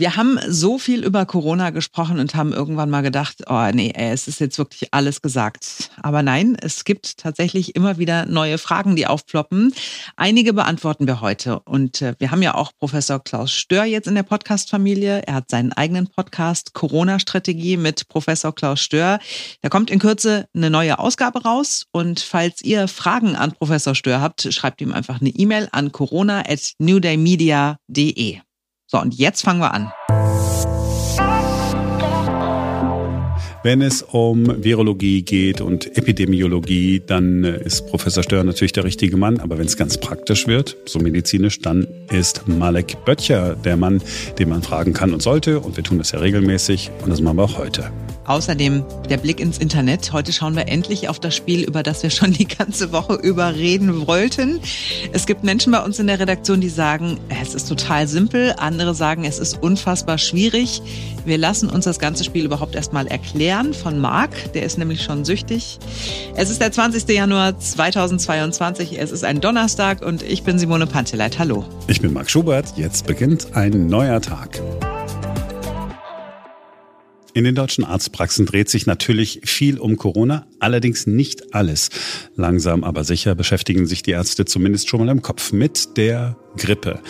Wir haben so viel über Corona gesprochen und haben irgendwann mal gedacht, oh nee, es ist jetzt wirklich alles gesagt. Aber nein, es gibt tatsächlich immer wieder neue Fragen, die aufploppen. Einige beantworten wir heute. Und äh, wir haben ja auch Professor Klaus Stör jetzt in der Podcast-Familie. Er hat seinen eigenen Podcast Corona-Strategie mit Professor Klaus Stör. Da kommt in Kürze eine neue Ausgabe raus. Und falls ihr Fragen an Professor Stör habt, schreibt ihm einfach eine E-Mail an corona at newdaymedia.de. So, und jetzt fangen wir an. Wenn es um Virologie geht und Epidemiologie, dann äh, ist Professor Stör natürlich der richtige Mann. Aber wenn es ganz praktisch wird, so medizinisch, dann ist Malek Böttcher der Mann, den man fragen kann und sollte. Und wir tun das ja regelmäßig und das machen wir auch heute. Außerdem der Blick ins Internet. Heute schauen wir endlich auf das Spiel, über das wir schon die ganze Woche über reden wollten. Es gibt Menschen bei uns in der Redaktion, die sagen, es ist total simpel. Andere sagen, es ist unfassbar schwierig. Wir lassen uns das ganze Spiel überhaupt erstmal erklären von Marc. Der ist nämlich schon süchtig. Es ist der 20. Januar 2022. Es ist ein Donnerstag und ich bin Simone Panteleit. Hallo. Ich bin Marc Schubert. Jetzt beginnt ein neuer Tag. In den deutschen Arztpraxen dreht sich natürlich viel um Corona, allerdings nicht alles. Langsam aber sicher beschäftigen sich die Ärzte zumindest schon mal im Kopf mit der Grippe.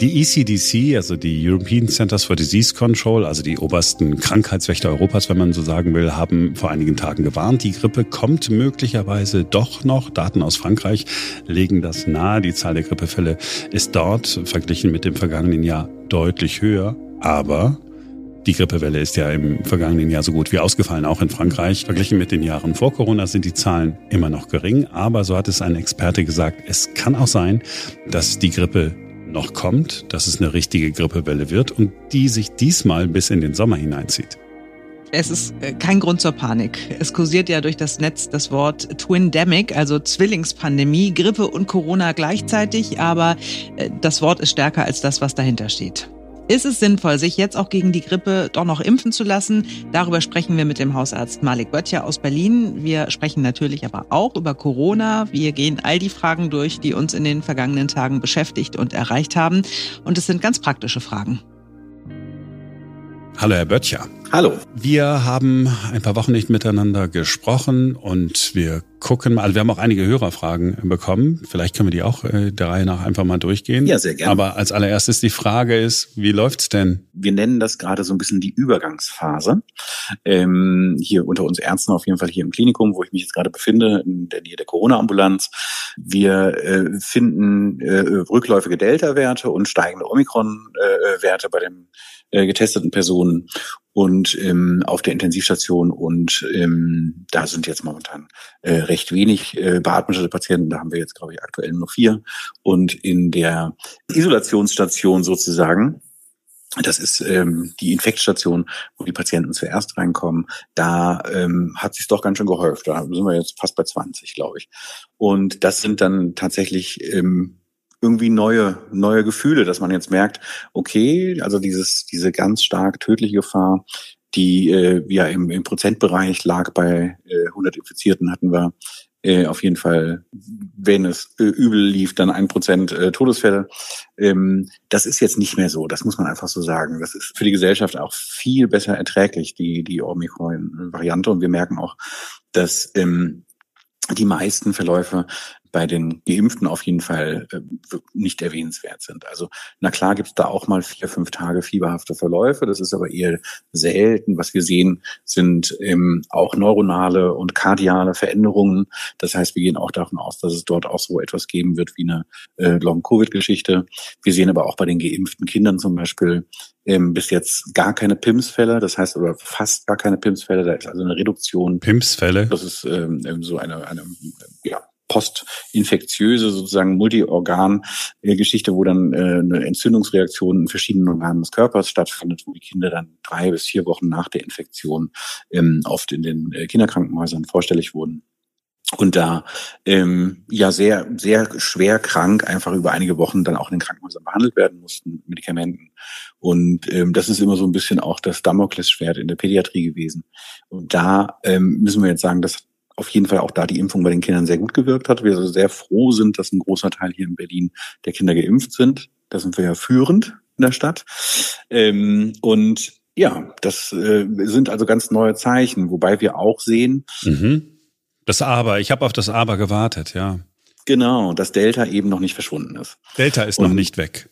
Die ECDC, also die European Centers for Disease Control, also die obersten Krankheitswächter Europas, wenn man so sagen will, haben vor einigen Tagen gewarnt, die Grippe kommt möglicherweise doch noch. Daten aus Frankreich legen das nahe. Die Zahl der Grippefälle ist dort verglichen mit dem vergangenen Jahr deutlich höher. Aber die Grippewelle ist ja im vergangenen Jahr so gut wie ausgefallen, auch in Frankreich. Verglichen mit den Jahren vor Corona sind die Zahlen immer noch gering, aber so hat es ein Experte gesagt, es kann auch sein, dass die Grippe noch kommt, dass es eine richtige Grippewelle wird und die sich diesmal bis in den Sommer hineinzieht. Es ist äh, kein Grund zur Panik. Es kursiert ja durch das Netz das Wort Twindemic, also Zwillingspandemie, Grippe und Corona gleichzeitig, aber äh, das Wort ist stärker als das, was dahinter steht. Ist es sinnvoll, sich jetzt auch gegen die Grippe doch noch impfen zu lassen? Darüber sprechen wir mit dem Hausarzt Malik Böttcher aus Berlin. Wir sprechen natürlich aber auch über Corona. Wir gehen all die Fragen durch, die uns in den vergangenen Tagen beschäftigt und erreicht haben. Und es sind ganz praktische Fragen. Hallo, Herr Böttcher. Hallo. Wir haben ein paar Wochen nicht miteinander gesprochen und wir gucken mal, also wir haben auch einige Hörerfragen bekommen. Vielleicht können wir die auch äh, der Reihe nach einfach mal durchgehen. Ja, sehr gerne. Aber als allererstes die Frage ist, wie läuft's denn? Wir nennen das gerade so ein bisschen die Übergangsphase. Ähm, hier unter uns Ärzten, auf jeden Fall hier im Klinikum, wo ich mich jetzt gerade befinde, in der Nähe der Corona-Ambulanz. Wir äh, finden äh, rückläufige Delta-Werte und steigende Omikron-Werte bei den äh, getesteten Personen und ähm, auf der Intensivstation und ähm, da sind jetzt momentan äh, recht wenig äh, beatmete Patienten. Da haben wir jetzt glaube ich aktuell nur vier und in der Isolationsstation sozusagen das ist ähm, die Infektstation, wo die Patienten zuerst reinkommen. Da ähm, hat sich doch ganz schön gehäuft. Da sind wir jetzt fast bei 20, glaube ich. Und das sind dann tatsächlich ähm, irgendwie neue, neue Gefühle, dass man jetzt merkt, okay, also dieses, diese ganz stark tödliche Gefahr, die äh, ja im, im Prozentbereich lag bei äh, 100 Infizierten, hatten wir äh, auf jeden Fall, wenn es äh, übel lief, dann ein Prozent äh, Todesfälle. Ähm, das ist jetzt nicht mehr so, das muss man einfach so sagen. Das ist für die Gesellschaft auch viel besser erträglich, die, die Omikron-Variante. Und wir merken auch, dass ähm, die meisten Verläufe bei den Geimpften auf jeden Fall äh, nicht erwähnenswert sind. Also na klar gibt es da auch mal vier, fünf Tage fieberhafte Verläufe. Das ist aber eher selten. Was wir sehen, sind ähm, auch neuronale und kardiale Veränderungen. Das heißt, wir gehen auch davon aus, dass es dort auch so etwas geben wird wie eine äh, Long-Covid-Geschichte. Wir sehen aber auch bei den geimpften Kindern zum Beispiel ähm, bis jetzt gar keine PIMS-Fälle, das heißt oder fast gar keine PIMS-Fälle, da ist also eine Reduktion. PIMS-Fälle? Das ist ähm, so eine, eine ja, postinfektiöse sozusagen Multiorgan-Geschichte, wo dann äh, eine Entzündungsreaktion in verschiedenen Organen des Körpers stattfindet, wo die Kinder dann drei bis vier Wochen nach der Infektion ähm, oft in den äh, Kinderkrankenhäusern vorstellig wurden. Und da ähm, ja sehr sehr schwer krank einfach über einige Wochen dann auch in den Krankenhäusern behandelt werden mussten Medikamenten. Und ähm, das ist immer so ein bisschen auch das Damoklesschwert in der Pädiatrie gewesen. Und da ähm, müssen wir jetzt sagen, dass auf jeden Fall auch da die Impfung bei den Kindern sehr gut gewirkt hat. Wir also sehr froh sind, dass ein großer Teil hier in Berlin der Kinder geimpft sind. Da sind wir ja führend in der Stadt. Ähm, und ja, das äh, sind also ganz neue Zeichen, wobei wir auch sehen. Mhm. Das Aber, ich habe auf das Aber gewartet, ja. Genau, dass Delta eben noch nicht verschwunden ist. Delta ist Und, noch nicht weg.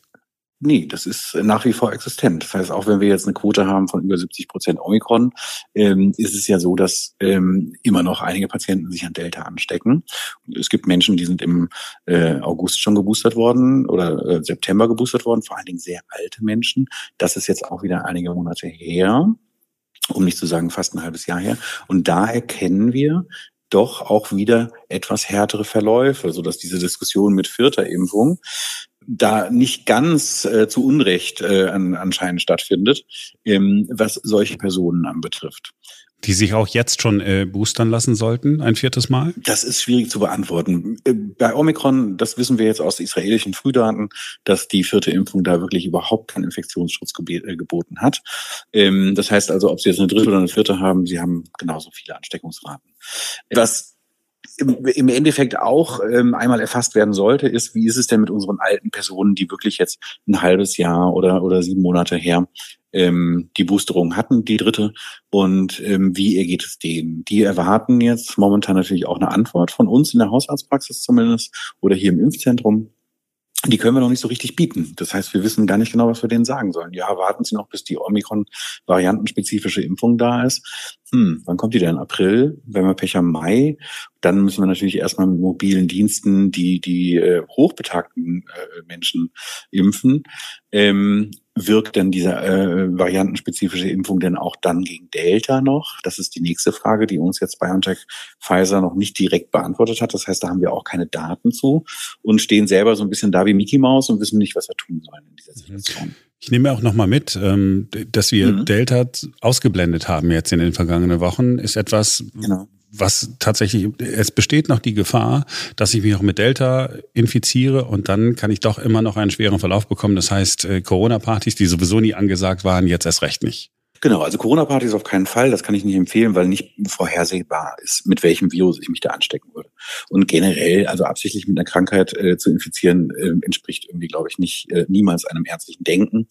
Nee, das ist nach wie vor existent. Das heißt, auch wenn wir jetzt eine Quote haben von über 70 Prozent Omikron, ähm, ist es ja so, dass ähm, immer noch einige Patienten sich an Delta anstecken. Es gibt Menschen, die sind im äh, August schon geboostert worden oder äh, September geboostert worden, vor allen Dingen sehr alte Menschen. Das ist jetzt auch wieder einige Monate her um nicht zu sagen fast ein halbes Jahr her. Und da erkennen wir, doch auch wieder etwas härtere Verläufe, so dass diese Diskussion mit vierter Impfung da nicht ganz äh, zu Unrecht äh, an, anscheinend stattfindet, ähm, was solche Personen anbetrifft. Die sich auch jetzt schon äh, boostern lassen sollten, ein viertes Mal? Das ist schwierig zu beantworten. Äh, bei Omikron, das wissen wir jetzt aus israelischen Frühdaten, dass die vierte Impfung da wirklich überhaupt keinen Infektionsschutz äh, geboten hat. Ähm, das heißt also, ob Sie jetzt eine dritte oder eine vierte haben, Sie haben genauso viele Ansteckungsraten. Was im Endeffekt auch ähm, einmal erfasst werden sollte, ist, wie ist es denn mit unseren alten Personen, die wirklich jetzt ein halbes Jahr oder, oder sieben Monate her ähm, die Boosterung hatten, die dritte, und ähm, wie ergeht es denen? Die erwarten jetzt momentan natürlich auch eine Antwort von uns in der Hausarztpraxis zumindest oder hier im Impfzentrum die können wir noch nicht so richtig bieten. Das heißt, wir wissen gar nicht genau, was wir denen sagen sollen. Ja, warten Sie noch, bis die Omikron-variantenspezifische Impfung da ist. Hm, wann kommt die denn? April? Wenn wir Pech haben, Mai? Dann müssen wir natürlich erstmal mit mobilen Diensten die, die äh, hochbetagten äh, Menschen impfen. Ähm, wirkt denn diese äh, variantenspezifische Impfung denn auch dann gegen Delta noch? Das ist die nächste Frage, die uns jetzt BioNTech Pfizer noch nicht direkt beantwortet hat. Das heißt, da haben wir auch keine Daten zu und stehen selber so ein bisschen da wie Mickey Mouse und wissen nicht, was wir tun sollen in dieser mhm. Situation. Ich nehme auch noch mal mit, ähm, dass wir mhm. Delta ausgeblendet haben jetzt in den vergangenen Wochen, ist etwas, genau was tatsächlich, es besteht noch die Gefahr, dass ich mich auch mit Delta infiziere und dann kann ich doch immer noch einen schweren Verlauf bekommen. Das heißt, äh, Corona-Partys, die sowieso nie angesagt waren, jetzt erst recht nicht. Genau, also Corona-Partys auf keinen Fall, das kann ich nicht empfehlen, weil nicht vorhersehbar ist, mit welchem Virus ich mich da anstecken würde. Und generell, also absichtlich mit einer Krankheit äh, zu infizieren, äh, entspricht irgendwie, glaube ich, nicht äh, niemals einem ärztlichen Denken.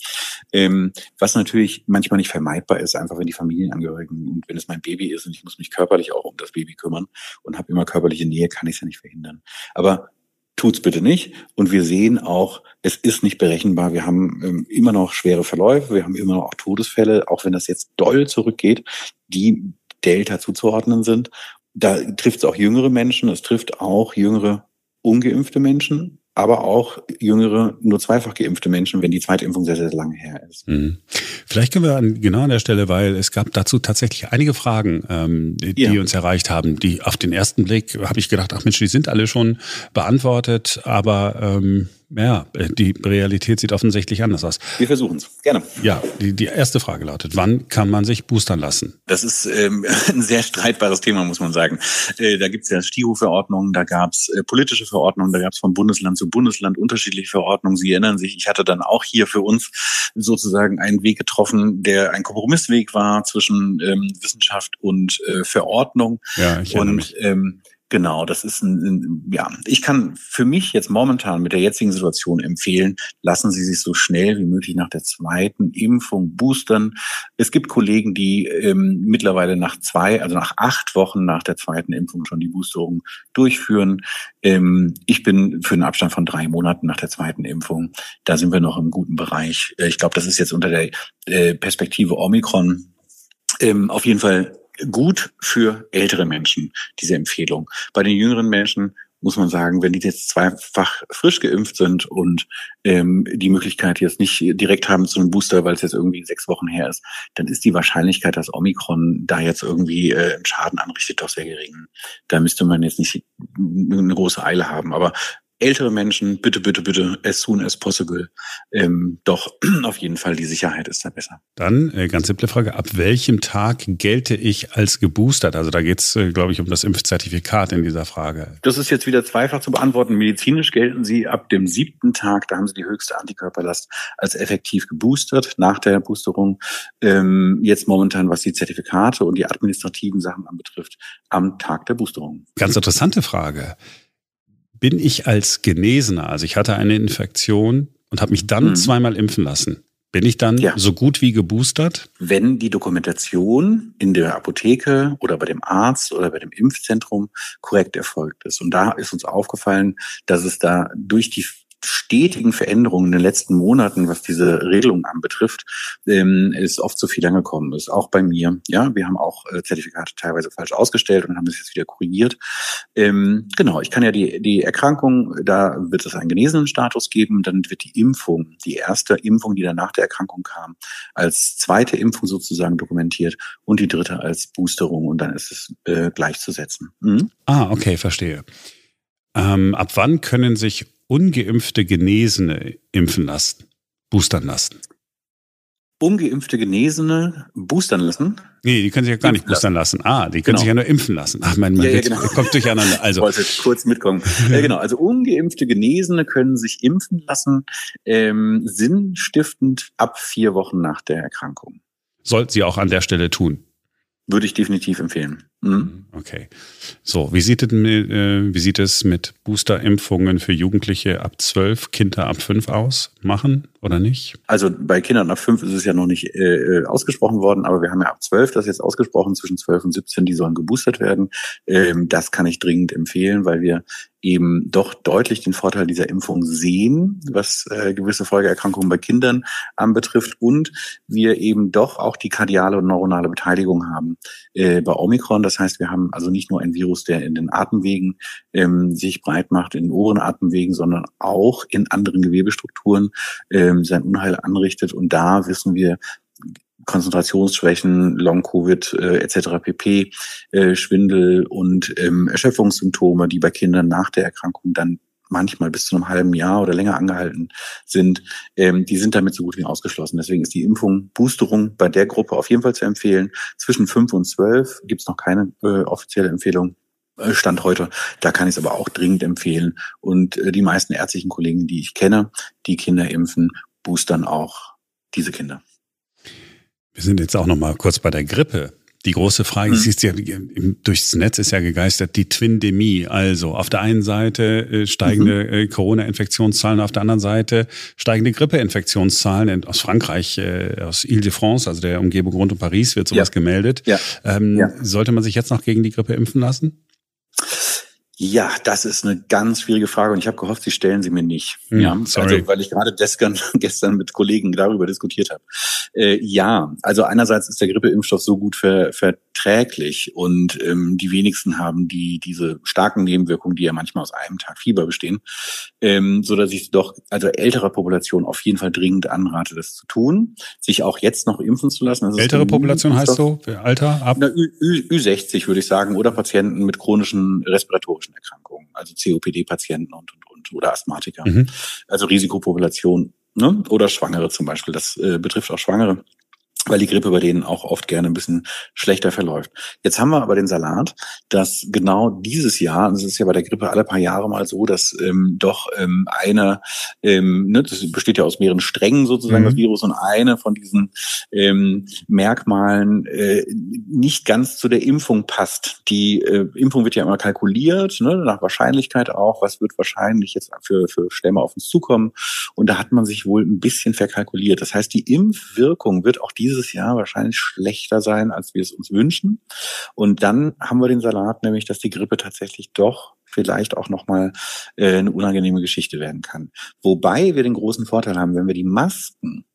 Ähm, was natürlich manchmal nicht vermeidbar ist, einfach wenn die Familienangehörigen und wenn es mein Baby ist und ich muss mich körperlich auch um das Baby kümmern und habe immer körperliche Nähe, kann ich es ja nicht verhindern. Aber tut's bitte nicht. Und wir sehen auch, es ist nicht berechenbar. Wir haben ähm, immer noch schwere Verläufe, wir haben immer noch Todesfälle, auch wenn das jetzt doll zurückgeht, die Delta zuzuordnen sind. Da trifft es auch jüngere Menschen, es trifft auch jüngere ungeimpfte Menschen aber auch jüngere, nur zweifach geimpfte Menschen, wenn die zweite Impfung sehr, sehr lange her ist. Mhm. Vielleicht können wir an, genau an der Stelle, weil es gab dazu tatsächlich einige Fragen, ähm, die, ja. die uns erreicht haben, die auf den ersten Blick habe ich gedacht, ach Mensch, die sind alle schon beantwortet, aber ähm, ja, die Realität sieht offensichtlich anders aus. Wir versuchen es. Gerne. Ja, die, die erste Frage lautet, wann kann man sich boostern lassen? Das ist ähm, ein sehr streitbares Thema, muss man sagen. Äh, da gibt es ja STIHO-Verordnungen, da gab es äh, politische Verordnungen, da gab es von Bundesland zu Bundesland unterschiedliche Verordnungen. Sie erinnern sich, ich hatte dann auch hier für uns sozusagen einen Weg getroffen, der ein Kompromissweg war zwischen ähm, Wissenschaft und äh, Verordnung. Ja, ich und mich. Ähm, Genau, das ist ein, ein, ja, ich kann für mich jetzt momentan mit der jetzigen Situation empfehlen, lassen Sie sich so schnell wie möglich nach der zweiten Impfung boostern. Es gibt Kollegen, die ähm, mittlerweile nach zwei, also nach acht Wochen nach der zweiten Impfung schon die Boosterung durchführen. Ähm, ich bin für einen Abstand von drei Monaten nach der zweiten Impfung. Da sind wir noch im guten Bereich. Äh, ich glaube, das ist jetzt unter der äh, Perspektive Omikron ähm, auf jeden Fall gut für ältere Menschen, diese Empfehlung. Bei den jüngeren Menschen muss man sagen, wenn die jetzt zweifach frisch geimpft sind und ähm, die Möglichkeit jetzt nicht direkt haben zu einem Booster, weil es jetzt irgendwie sechs Wochen her ist, dann ist die Wahrscheinlichkeit, dass Omikron da jetzt irgendwie äh, einen Schaden anrichtet, doch sehr gering. Da müsste man jetzt nicht eine große Eile haben. Aber ältere Menschen, bitte, bitte, bitte, as soon as possible. Ähm, doch auf jeden Fall, die Sicherheit ist da besser. Dann äh, ganz simple Frage, ab welchem Tag gelte ich als geboostert? Also da geht es, äh, glaube ich, um das Impfzertifikat in dieser Frage. Das ist jetzt wieder zweifach zu beantworten. Medizinisch gelten sie ab dem siebten Tag, da haben sie die höchste Antikörperlast als effektiv geboostert nach der Boosterung. Ähm, jetzt momentan, was die Zertifikate und die administrativen Sachen anbetrifft, am Tag der Boosterung. Ganz interessante Frage bin ich als Genesener, also ich hatte eine Infektion und habe mich dann mhm. zweimal impfen lassen, Bin ich dann ja. so gut wie geboostert? Wenn die Dokumentation in der Apotheke oder bei dem Arzt oder bei dem Impfzentrum korrekt erfolgt ist. Und da ist uns aufgefallen, dass es da durch die stetigen Veränderungen in den letzten Monaten, was diese Regelung anbetrifft, ähm, ist oft zu viel angekommen ist. Auch bei mir. Ja, wir haben auch äh, Zertifikate teilweise falsch ausgestellt und haben das jetzt wieder korrigiert. Ähm, genau, ich kann ja die, die Erkrankung, da wird es einen genesenen Status geben, dann wird die Impfung, die erste Impfung, die dann nach der Erkrankung kam, als zweite Impfung sozusagen dokumentiert und die dritte als Boosterung und dann ist es äh, gleichzusetzen. Mhm. Ah, okay, verstehe. Ähm, ab wann können sich ungeimpfte Genesene impfen lassen, boostern lassen? Ungeimpfte Genesene boostern lassen? Nee, die können sich ja gar nicht boostern lassen. Ah, die können genau. sich ja nur impfen lassen. Ach, mein, mein ja, ja, genau. kommt durcheinander. Also. Ich wollte kurz mitkommen. ja, genau. Also ungeimpfte Genesene können sich impfen lassen, ähm, sinnstiftend ab vier Wochen nach der Erkrankung. Sollten sie auch an der Stelle tun? Würde ich definitiv empfehlen. Mhm. Okay. So, wie sieht, es, äh, wie sieht es mit Boosterimpfungen für Jugendliche ab 12, Kinder ab 5 aus? Machen oder nicht? Also bei Kindern ab 5 ist es ja noch nicht äh, ausgesprochen worden, aber wir haben ja ab 12 das jetzt ausgesprochen, zwischen 12 und 17, die sollen geboostert werden. Ähm, das kann ich dringend empfehlen, weil wir eben doch deutlich den Vorteil dieser Impfung sehen, was äh, gewisse Folgeerkrankungen bei Kindern anbetrifft und wir eben doch auch die kardiale und neuronale Beteiligung haben äh, bei Omikron. Das heißt, wir haben also nicht nur ein Virus, der in den Atemwegen ähm, sich breit macht, in den oberen Atemwegen, sondern auch in anderen Gewebestrukturen ähm, sein Unheil anrichtet. Und da wissen wir, Konzentrationsschwächen, Long-Covid äh, etc. pp, äh, Schwindel und ähm, Erschöpfungssymptome, die bei Kindern nach der Erkrankung dann manchmal bis zu einem halben Jahr oder länger angehalten sind, ähm, die sind damit so gut wie ausgeschlossen. Deswegen ist die Impfung, Boosterung bei der Gruppe auf jeden Fall zu empfehlen. Zwischen fünf und zwölf gibt es noch keine äh, offizielle Empfehlung. Äh, Stand heute. Da kann ich es aber auch dringend empfehlen. Und äh, die meisten ärztlichen Kollegen, die ich kenne, die Kinder impfen, boostern auch diese Kinder. Wir sind jetzt auch noch mal kurz bei der Grippe. Die große Frage, mhm. ist ja, durchs Netz ist ja gegeistert, die Twindemie. Also auf der einen Seite äh, steigende mhm. äh, Corona-Infektionszahlen, auf der anderen Seite steigende Grippe-Infektionszahlen. Aus Frankreich, äh, aus Ile-de-France, also der Umgebung rund um Paris, wird sowas ja. gemeldet. Ja. Ähm, ja. Sollte man sich jetzt noch gegen die Grippe impfen lassen? Ja, das ist eine ganz schwierige Frage und ich habe gehofft, Sie stellen sie mir nicht. Hm, ja, sorry. also weil ich gerade gestern, gestern mit Kollegen darüber diskutiert habe. Äh, ja, also einerseits ist der Grippeimpfstoff so gut ver, verträglich und ähm, die wenigsten haben die diese starken Nebenwirkungen, die ja manchmal aus einem Tag Fieber bestehen, ähm, so dass ich doch also älterer Population auf jeden Fall dringend anrate, das zu tun, sich auch jetzt noch impfen zu lassen. Ältere Population heißt so Alter ab? Na, Ü, Ü, Ü60 würde ich sagen oder Patienten mit chronischen respiratorischen chronischen Erkrankungen, also COPD-Patienten und, und, und oder Asthmatiker. Mhm. Also Risikopopulation ne? oder Schwangere zum Beispiel. Das äh, betrifft auch Schwangere weil die Grippe bei denen auch oft gerne ein bisschen schlechter verläuft. Jetzt haben wir aber den Salat, dass genau dieses Jahr, das ist ja bei der Grippe alle paar Jahre mal so, dass ähm, doch ähm, eine, ähm, ne, das besteht ja aus mehreren Strängen sozusagen, mhm. das Virus, und eine von diesen ähm, Merkmalen äh, nicht ganz zu der Impfung passt. Die äh, Impfung wird ja immer kalkuliert, ne, nach Wahrscheinlichkeit auch, was wird wahrscheinlich jetzt für, für Stämme auf uns zukommen. Und da hat man sich wohl ein bisschen verkalkuliert. Das heißt, die Impfwirkung wird auch dieses dieses Jahr wahrscheinlich schlechter sein, als wir es uns wünschen. Und dann haben wir den Salat, nämlich, dass die Grippe tatsächlich doch vielleicht auch nochmal äh, eine unangenehme Geschichte werden kann. Wobei wir den großen Vorteil haben, wenn wir die Masken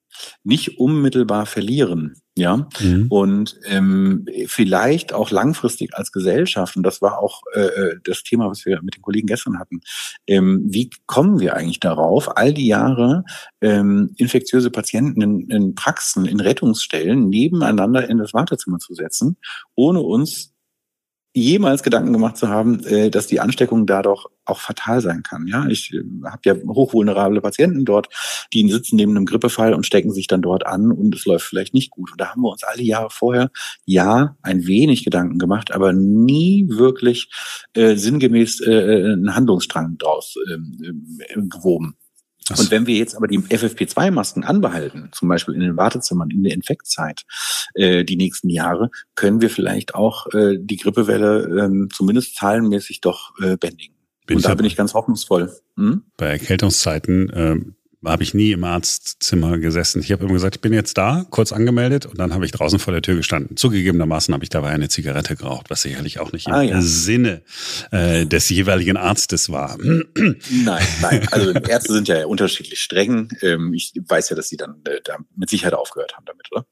nicht unmittelbar verlieren, ja, mhm. und ähm, vielleicht auch langfristig als Gesellschaft, und das war auch äh, äh, das Thema, was wir mit den Kollegen gestern hatten, ähm, wie kommen wir eigentlich darauf, all die Jahre ähm, infektiöse Patienten in, in Praxen, in Rettungsstellen nebeneinander in das Wartezimmer zu setzen, ohne uns jemals Gedanken gemacht zu haben, äh, dass die Ansteckung da doch auch fatal sein kann. Ja, ich äh, habe ja hochvulnerable Patienten dort, die sitzen neben einem Grippefall und stecken sich dann dort an und es läuft vielleicht nicht gut. Und da haben wir uns alle Jahre vorher ja ein wenig Gedanken gemacht, aber nie wirklich äh, sinngemäß äh, äh einen Handlungsstrang draus ähm, äh, gewoben. Das und wenn wir jetzt aber die FFP2-Masken anbehalten, zum Beispiel in den Wartezimmern in der Infektzeit äh, die nächsten Jahre, können wir vielleicht auch äh, die Grippewelle äh, zumindest zahlenmäßig doch äh, bändigen. Bin und da bin ich ganz hoffnungsvoll. Hm? Bei Erkältungszeiten äh, habe ich nie im Arztzimmer gesessen. Ich habe immer gesagt, ich bin jetzt da, kurz angemeldet und dann habe ich draußen vor der Tür gestanden. Zugegebenermaßen habe ich dabei eine Zigarette geraucht, was sicherlich auch nicht im ah, ja. Sinne äh, des jeweiligen Arztes war. Nein, nein. Also Ärzte sind ja unterschiedlich streng. Ähm, ich weiß ja, dass sie dann äh, da mit Sicherheit aufgehört haben damit, oder?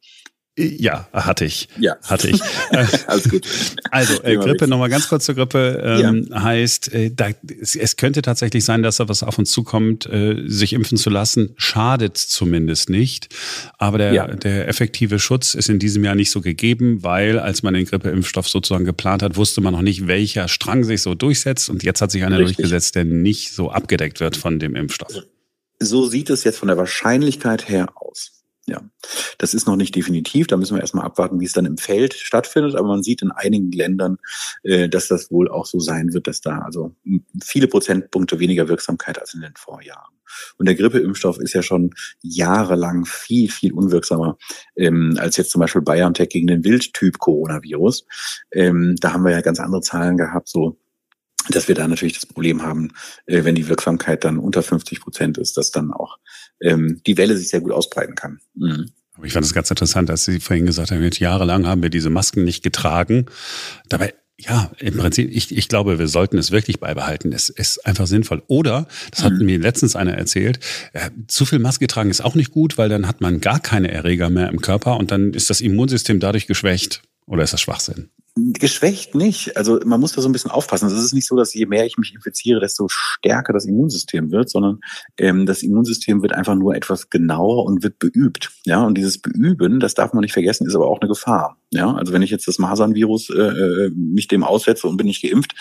Ja, hatte ich. Ja. Hatte ich. Alles gut. Also, äh, Grippe, nochmal ganz kurz zur Grippe, ähm, ja. heißt, äh, da, es, es, könnte tatsächlich sein, dass da was auf uns zukommt, äh, sich impfen zu lassen, schadet zumindest nicht. Aber der, ja. der effektive Schutz ist in diesem Jahr nicht so gegeben, weil als man den Grippeimpfstoff sozusagen geplant hat, wusste man noch nicht, welcher Strang sich so durchsetzt. Und jetzt hat sich einer Richtig. durchgesetzt, der nicht so abgedeckt wird von dem Impfstoff. So sieht es jetzt von der Wahrscheinlichkeit her aus. Ja, das ist noch nicht definitiv. Da müssen wir erstmal abwarten, wie es dann im Feld stattfindet. Aber man sieht in einigen Ländern, äh, dass das wohl auch so sein wird, dass da also viele Prozentpunkte weniger Wirksamkeit als in den Vorjahren. Und der Grippeimpfstoff ist ja schon jahrelang viel, viel unwirksamer ähm, als jetzt zum Beispiel BioNTech gegen den Wildtyp Coronavirus. Ähm, da haben wir ja ganz andere Zahlen gehabt, so dass wir da natürlich das Problem haben, äh, wenn die Wirksamkeit dann unter 50 Prozent ist, dass dann auch ähm, die Welle sich sehr gut ausbreiten kann. Mhm. Aber ich fand es ganz interessant, als Sie vorhin gesagt haben, jahrelang haben wir diese Masken nicht getragen. Dabei ja, im Prinzip, ich, ich glaube, wir sollten es wirklich beibehalten. Es ist einfach sinnvoll. Oder, das hat mhm. mir letztens einer erzählt, äh, zu viel Maske tragen ist auch nicht gut, weil dann hat man gar keine Erreger mehr im Körper und dann ist das Immunsystem dadurch geschwächt. Oder ist das Schwachsinn? Geschwächt nicht. Also man muss da so ein bisschen aufpassen. Es ist nicht so, dass je mehr ich mich infiziere, desto stärker das Immunsystem wird, sondern ähm, das Immunsystem wird einfach nur etwas genauer und wird beübt. Ja, und dieses Beüben, das darf man nicht vergessen, ist aber auch eine Gefahr. Ja, also wenn ich jetzt das Masernvirus äh, äh, mich dem aussetze und bin nicht geimpft,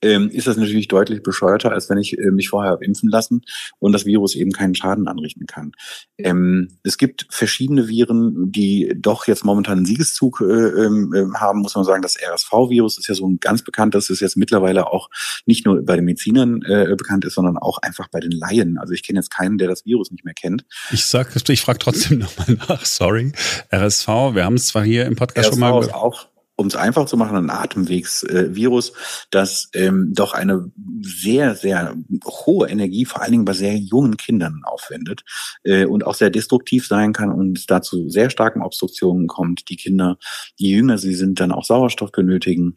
ähm, ist das natürlich deutlich bescheuerter, als wenn ich äh, mich vorher habe impfen lassen und das Virus eben keinen Schaden anrichten kann. Ähm, es gibt verschiedene Viren, die doch jetzt momentan einen Siegeszug äh, äh, haben, muss man sagen. Das RSV-Virus ist ja so ein ganz bekanntes, ist jetzt mittlerweile auch nicht nur bei den Medizinern äh, bekannt ist, sondern auch einfach bei den Laien. Also ich kenne jetzt keinen, der das Virus nicht mehr kennt. Ich sag, ich frage trotzdem nochmal nach, sorry. RSV, wir haben es zwar hier im Podcast schon mal. Auch, um es einfach zu machen, ein Atemwegsvirus, äh, das ähm, doch eine sehr, sehr hohe Energie, vor allen Dingen bei sehr jungen Kindern aufwendet äh, und auch sehr destruktiv sein kann und dazu sehr starken Obstruktionen kommt. Die Kinder, je jünger sie sind, dann auch Sauerstoff benötigen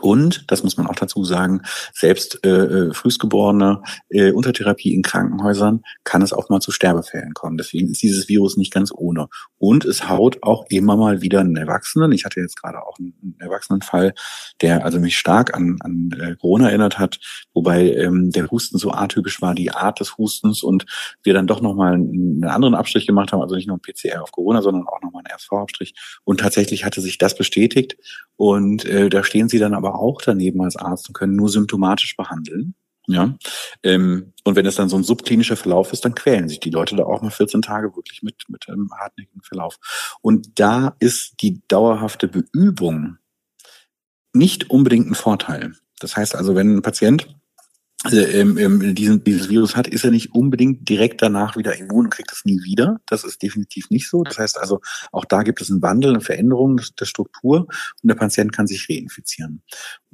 und, das muss man auch dazu sagen, selbst äh, äh, Frühstgeborene äh, unter Therapie in Krankenhäusern kann es auch mal zu Sterbefällen kommen. Deswegen ist dieses Virus nicht ganz ohne. Und es haut auch immer mal wieder einen Erwachsenen. Ich hatte jetzt gerade auch einen Erwachsenenfall, der also mich stark an, an äh, Corona erinnert hat, wobei ähm, der Husten so atypisch war, die Art des Hustens und wir dann doch nochmal einen anderen Abstrich gemacht haben, also nicht nur ein PCR auf Corona, sondern auch nochmal einen RSV-Abstrich. Und tatsächlich hatte sich das bestätigt und äh, da stehen sie dann aber auch daneben als Arzt und können nur symptomatisch behandeln. Ja. Ähm, und wenn es dann so ein subklinischer Verlauf ist, dann quälen sich die Leute da auch mal 14 Tage wirklich mit, mit einem hartnäckigen Verlauf. Und da ist die dauerhafte Beübung nicht unbedingt ein Vorteil. Das heißt also, wenn ein Patient ähm, ähm, diesen, dieses Virus hat, ist er nicht unbedingt direkt danach wieder immun und kriegt es nie wieder. Das ist definitiv nicht so. Das heißt also, auch da gibt es einen Wandel, eine Veränderung der Struktur und der Patient kann sich reinfizieren.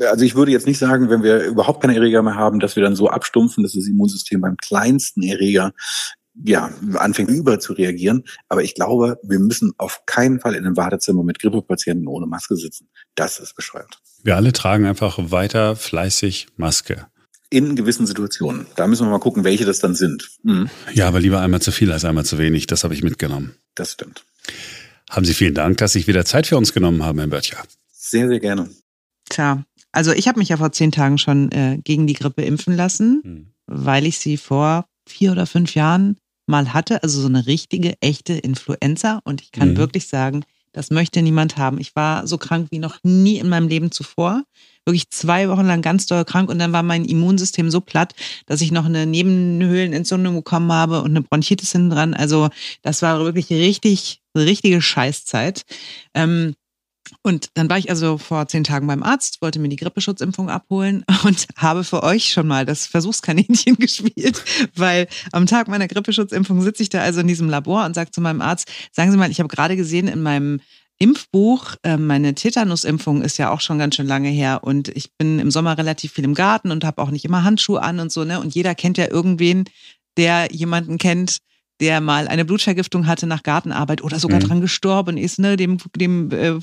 Also ich würde jetzt nicht sagen, wenn wir überhaupt keine Erreger mehr haben, dass wir dann so abstumpfen, dass das Immunsystem beim kleinsten Erreger ja, anfängt über zu reagieren. Aber ich glaube, wir müssen auf keinen Fall in einem Wartezimmer mit Grippepatienten ohne Maske sitzen. Das ist bescheuert. Wir alle tragen einfach weiter fleißig Maske in gewissen Situationen. Da müssen wir mal gucken, welche das dann sind. Mhm. Ja, aber lieber einmal zu viel als einmal zu wenig. Das habe ich mitgenommen. Das stimmt. Haben Sie vielen Dank, dass Sie wieder Zeit für uns genommen haben, Herr Böttcher. Sehr, sehr gerne. Tja, also ich habe mich ja vor zehn Tagen schon äh, gegen die Grippe impfen lassen, hm. weil ich sie vor vier oder fünf Jahren mal hatte. Also so eine richtige, echte Influenza. Und ich kann hm. wirklich sagen, das möchte niemand haben. Ich war so krank wie noch nie in meinem Leben zuvor wirklich zwei Wochen lang ganz doll krank und dann war mein Immunsystem so platt, dass ich noch eine Nebenhöhlenentzündung bekommen habe und eine Bronchitis hinten dran. Also das war wirklich richtig, richtige Scheißzeit. Ähm, und dann war ich also vor zehn Tagen beim Arzt, wollte mir die Grippeschutzimpfung abholen und habe für euch schon mal das Versuchskaninchen gespielt, weil am Tag meiner Grippeschutzimpfung sitze ich da also in diesem Labor und sage zu meinem Arzt, sagen Sie mal, ich habe gerade gesehen in meinem Impfbuch. Ähm, meine Tetanusimpfung ist ja auch schon ganz schön lange her und ich bin im Sommer relativ viel im Garten und habe auch nicht immer Handschuhe an und so, ne? Und jeder kennt ja irgendwen, der jemanden kennt, der mal eine Blutvergiftung hatte nach Gartenarbeit oder sogar mhm. dran gestorben ist, ne, dem, dem äh,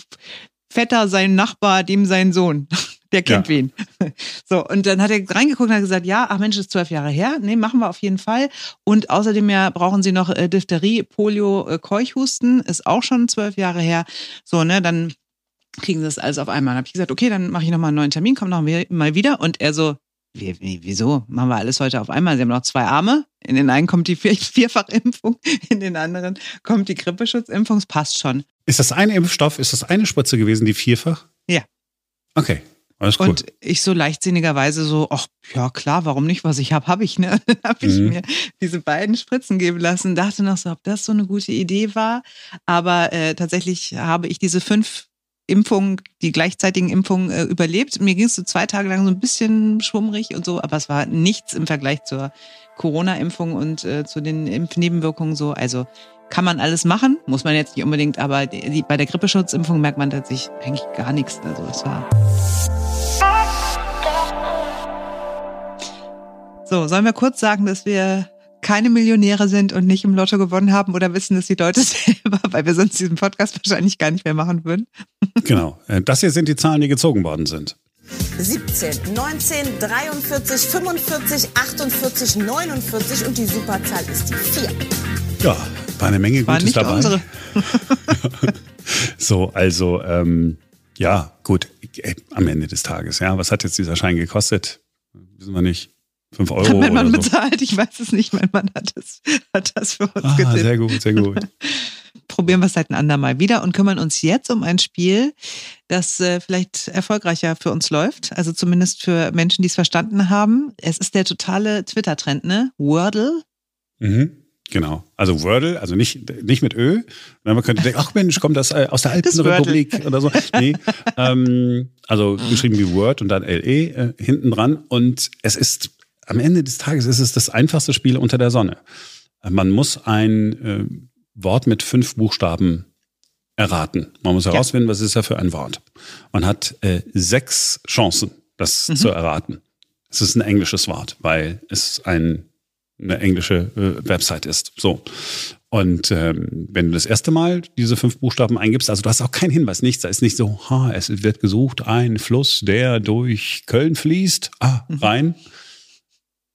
Vetter, sein Nachbar, dem sein Sohn. Der kennt ja. wen. So, und dann hat er reingeguckt und hat gesagt, ja, ach Mensch, ist zwölf Jahre her. Nee, machen wir auf jeden Fall. Und außerdem ja brauchen sie noch äh, Diphtherie, Polio, äh, Keuchhusten, ist auch schon zwölf Jahre her. So, ne, dann kriegen sie das alles auf einmal. Dann habe ich gesagt, okay, dann mache ich nochmal einen neuen Termin, komm noch mal wieder. Und er so, wie, wie, wieso? Machen wir alles heute auf einmal? Sie haben noch zwei Arme. In den einen kommt die Vier Vierfachimpfung, in den anderen kommt die Grippeschutzimpfung. Es passt schon. Ist das ein Impfstoff? Ist das eine Spritze gewesen, die vierfach? Ja. Okay. Alles gut. Und ich so leichtsinnigerweise so, ach ja klar, warum nicht? Was ich habe, habe ich. Ne? Dann habe ich mhm. mir diese beiden Spritzen geben lassen. Dachte noch so, ob das so eine gute Idee war. Aber äh, tatsächlich habe ich diese fünf Impfungen, die gleichzeitigen Impfungen äh, überlebt. Mir ging es so zwei Tage lang so ein bisschen schwummrig und so, aber es war nichts im Vergleich zur Corona-Impfung und äh, zu den Impfnebenwirkungen so. Also kann man alles machen, muss man jetzt nicht unbedingt, aber die, bei der Grippeschutzimpfung merkt man tatsächlich eigentlich gar nichts. Also es war So, sollen wir kurz sagen, dass wir keine Millionäre sind und nicht im Lotto gewonnen haben oder wissen das die Leute selber, weil wir sonst diesen Podcast wahrscheinlich gar nicht mehr machen würden? Genau. Äh, das hier sind die Zahlen, die gezogen worden sind. 17, 19, 43, 45, 48, 49 und die Superzahl ist die 4. Ja, war eine Menge war Gutes dabei. Unsere. so, also ähm, ja, gut, äh, am Ende des Tages, ja. Was hat jetzt dieser Schein gekostet? Wissen wir nicht. Fünf Euro. Hat mein Mann oder so. bezahlt, ich weiß es nicht. Mein Mann hat das, hat das für uns ah, getippt. Sehr gut, sehr gut. Probieren wir es halt ein andermal wieder und kümmern uns jetzt um ein Spiel, das äh, vielleicht erfolgreicher für uns läuft. Also zumindest für Menschen, die es verstanden haben. Es ist der totale Twitter-Trend, ne? Wordle. Mhm. Genau. Also Wordle, also nicht, nicht mit Ö. Man könnte denken, ach Mensch, kommt das äh, aus der alten Republik oder so. Nee. ähm, also geschrieben wie Word und dann LE äh, hinten dran. Und es ist am Ende des Tages ist es das einfachste Spiel unter der Sonne. Man muss ein äh, Wort mit fünf Buchstaben erraten. Man muss herausfinden, ja. was ist da für ein Wort. Man hat äh, sechs Chancen, das mhm. zu erraten. Es ist ein englisches Wort, weil es ein, eine englische äh, Website ist. So. Und ähm, wenn du das erste Mal diese fünf Buchstaben eingibst, also du hast auch keinen Hinweis, nichts, da ist nicht so, ha, es wird gesucht, ein Fluss, der durch Köln fließt, ah, mhm. rein.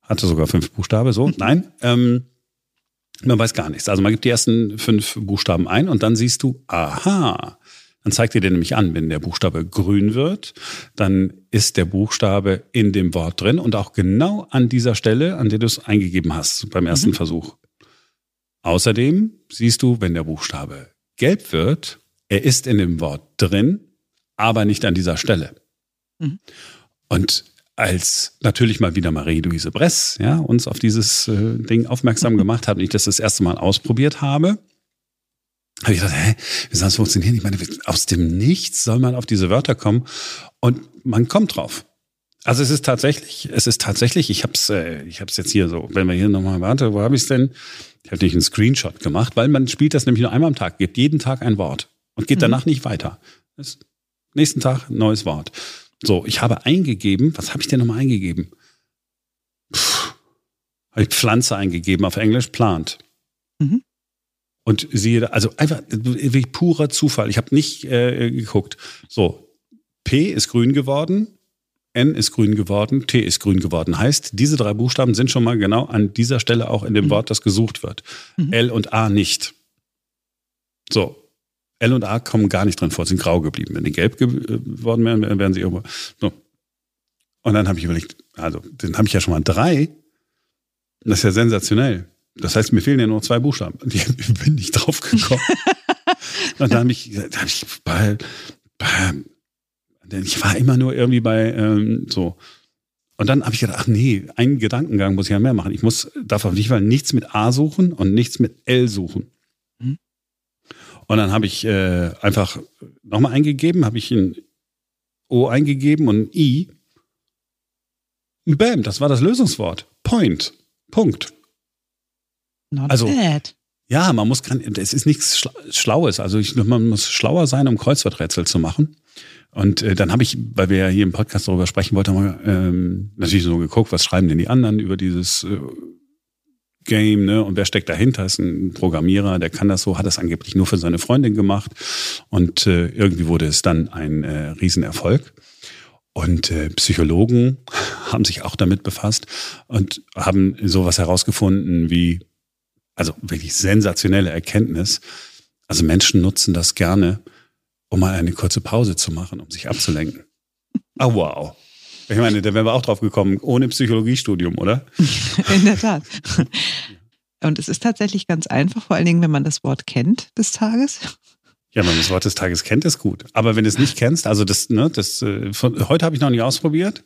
Hatte sogar fünf Buchstaben, so. Mhm. Nein, ähm, man weiß gar nichts. Also man gibt die ersten fünf Buchstaben ein und dann siehst du, aha, dann zeigt dir der nämlich an, wenn der Buchstabe grün wird, dann ist der Buchstabe in dem Wort drin und auch genau an dieser Stelle, an der du es eingegeben hast beim ersten mhm. Versuch. Außerdem siehst du, wenn der Buchstabe gelb wird, er ist in dem Wort drin, aber nicht an dieser Stelle. Mhm. Und als natürlich mal wieder Marie-Louise Bress ja, uns auf dieses äh, Ding aufmerksam gemacht hat und ich das das erste Mal ausprobiert habe, habe ich gedacht, hä, wie soll das funktionieren? Ich meine, aus dem Nichts soll man auf diese Wörter kommen und man kommt drauf. Also es ist tatsächlich, es ist tatsächlich, ich habe es äh, ich hab's jetzt hier so, wenn wir hier nochmal warte, wo habe ich es denn? Ich habe nicht einen Screenshot gemacht, weil man spielt das nämlich nur einmal am Tag, gibt jeden Tag ein Wort und geht mhm. danach nicht weiter. Das, nächsten Tag neues Wort. So, ich habe eingegeben, was habe ich denn nochmal eingegeben? Habe ich Pflanze eingegeben, auf Englisch plant. Mhm. Und siehe, also einfach wie purer Zufall. Ich habe nicht äh, geguckt. So, P ist grün geworden, N ist grün geworden, T ist grün geworden. Heißt, diese drei Buchstaben sind schon mal genau an dieser Stelle auch in dem mhm. Wort, das gesucht wird. Mhm. L und A nicht. So, L und A kommen gar nicht drin vor, sind grau geblieben. Wenn die gelb geworden wären, wären sie irgendwo. So. Und dann habe ich überlegt, also dann habe ich ja schon mal drei. Das ist ja sensationell. Das heißt, mir fehlen ja nur zwei Buchstaben. Ich bin nicht drauf gekommen. und dann habe ich, da hab ich bei, bei, ich war immer nur irgendwie bei ähm, so. Und dann habe ich gedacht, ach nee, einen Gedankengang muss ich ja mehr machen. Ich muss, darf auf jeden Fall nichts mit A suchen und nichts mit L suchen. Und dann habe ich äh, einfach nochmal eingegeben, habe ich ein O eingegeben und ein I. Bam, das war das Lösungswort. Point. Punkt. Not also, bad. Ja, man muss, es ist nichts Schlaues. Also ich, man muss schlauer sein, um Kreuzworträtsel zu machen. Und äh, dann habe ich, weil wir ja hier im Podcast darüber sprechen wollten, ähm, natürlich so geguckt, was schreiben denn die anderen über dieses äh, Game, ne? Und wer steckt dahinter? Ist ein Programmierer, der kann das so, hat das angeblich nur für seine Freundin gemacht. Und äh, irgendwie wurde es dann ein äh, Riesenerfolg. Und äh, Psychologen haben sich auch damit befasst und haben sowas herausgefunden wie, also wirklich sensationelle Erkenntnis. Also Menschen nutzen das gerne, um mal eine kurze Pause zu machen, um sich abzulenken. Ah, oh, wow. Ich meine, da wären wir auch drauf gekommen, ohne Psychologiestudium, oder? In der Tat. Und es ist tatsächlich ganz einfach, vor allen Dingen, wenn man das Wort kennt des Tages. Ja, wenn man das Wort des Tages kennt, ist gut. Aber wenn du es nicht kennst, also das, ne, das äh, von, heute habe ich noch nicht ausprobiert.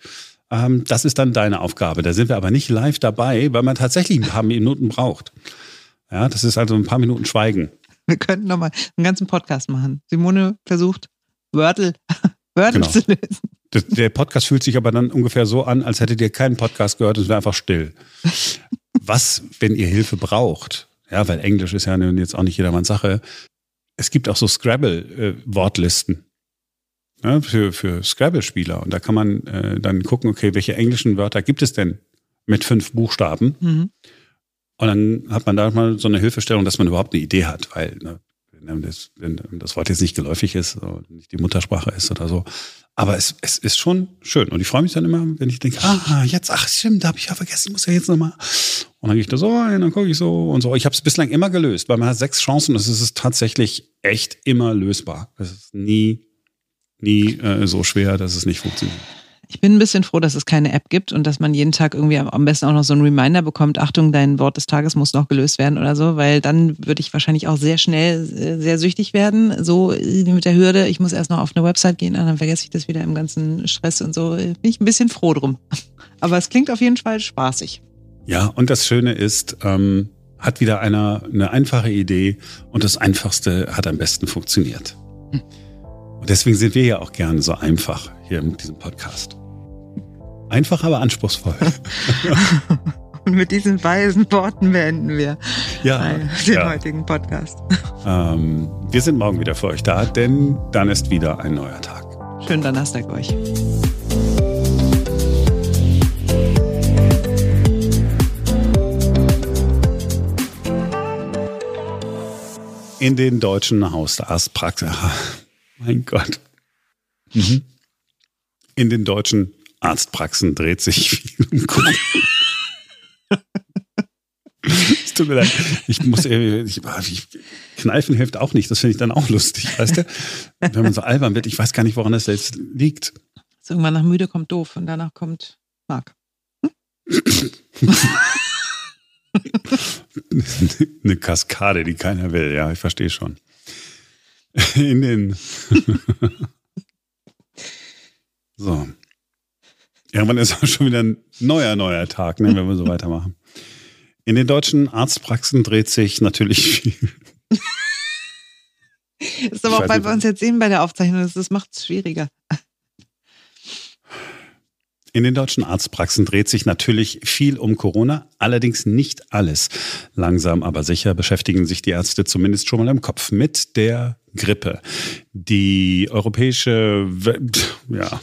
Ähm, das ist dann deine Aufgabe. Da sind wir aber nicht live dabei, weil man tatsächlich ein paar Minuten braucht. Ja, das ist also ein paar Minuten Schweigen. Wir könnten nochmal einen ganzen Podcast machen. Simone versucht, Wörtel, Wörtel genau. zu lösen. Der Podcast fühlt sich aber dann ungefähr so an, als hättet ihr keinen Podcast gehört, es wäre einfach still. Was, wenn ihr Hilfe braucht? Ja, weil Englisch ist ja jetzt auch nicht jedermanns Sache. Es gibt auch so Scrabble-Wortlisten ja, für, für Scrabble-Spieler. Und da kann man äh, dann gucken, okay, welche englischen Wörter gibt es denn mit fünf Buchstaben? Mhm. Und dann hat man da mal so eine Hilfestellung, dass man überhaupt eine Idee hat, weil ne, wenn das, wenn das Wort jetzt nicht geläufig ist, nicht die Muttersprache ist oder so. Aber es, es ist schon schön. Und ich freue mich dann immer, wenn ich denke, ah, jetzt, ach stimmt, da habe ich ja vergessen, muss ja jetzt nochmal. Und dann gehe ich da so rein, dann gucke ich so und so. Ich habe es bislang immer gelöst, weil man hat sechs Chancen und es ist tatsächlich echt immer lösbar. Es ist nie, nie äh, so schwer, dass es nicht funktioniert. Ich bin ein bisschen froh, dass es keine App gibt und dass man jeden Tag irgendwie am besten auch noch so einen Reminder bekommt, Achtung, dein Wort des Tages muss noch gelöst werden oder so, weil dann würde ich wahrscheinlich auch sehr schnell äh, sehr süchtig werden. So mit der Hürde, ich muss erst noch auf eine Website gehen, dann vergesse ich das wieder im ganzen Stress und so. Bin ich ein bisschen froh drum. Aber es klingt auf jeden Fall spaßig. Ja, und das Schöne ist, ähm, hat wieder einer eine einfache Idee und das Einfachste hat am besten funktioniert. Hm. Und deswegen sind wir ja auch gerne so einfach hier in diesem Podcast. Einfach, aber anspruchsvoll. Und mit diesen weisen Worten beenden wir ja, den ja. heutigen Podcast. Ähm, wir sind morgen wieder für euch da, denn dann ist wieder ein neuer Tag. Schönen Donnerstag euch. In den deutschen Hausarztpraxen. Mein Gott. Mhm. In den deutschen Arztpraxen dreht sich viel um. Es tut mir leid. Ich muss, ich, ich, kneifen hilft auch nicht. Das finde ich dann auch lustig, weißt du? Wenn man so albern wird, ich weiß gar nicht, woran das jetzt liegt. Also irgendwann nach müde kommt doof und danach kommt Marc. Eine Kaskade, die keiner will. Ja, ich verstehe schon. In den. so. Irgendwann ist auch schon wieder ein neuer, neuer Tag, ne, wenn wir so weitermachen. In den deutschen Arztpraxen dreht sich natürlich viel. Das ist aber auch, weil wir uns jetzt sehen bei der Aufzeichnung, das macht es schwieriger. In den deutschen Arztpraxen dreht sich natürlich viel um Corona, allerdings nicht alles. Langsam aber sicher beschäftigen sich die Ärzte zumindest schon mal im Kopf mit der Grippe. Die europäische... We ja.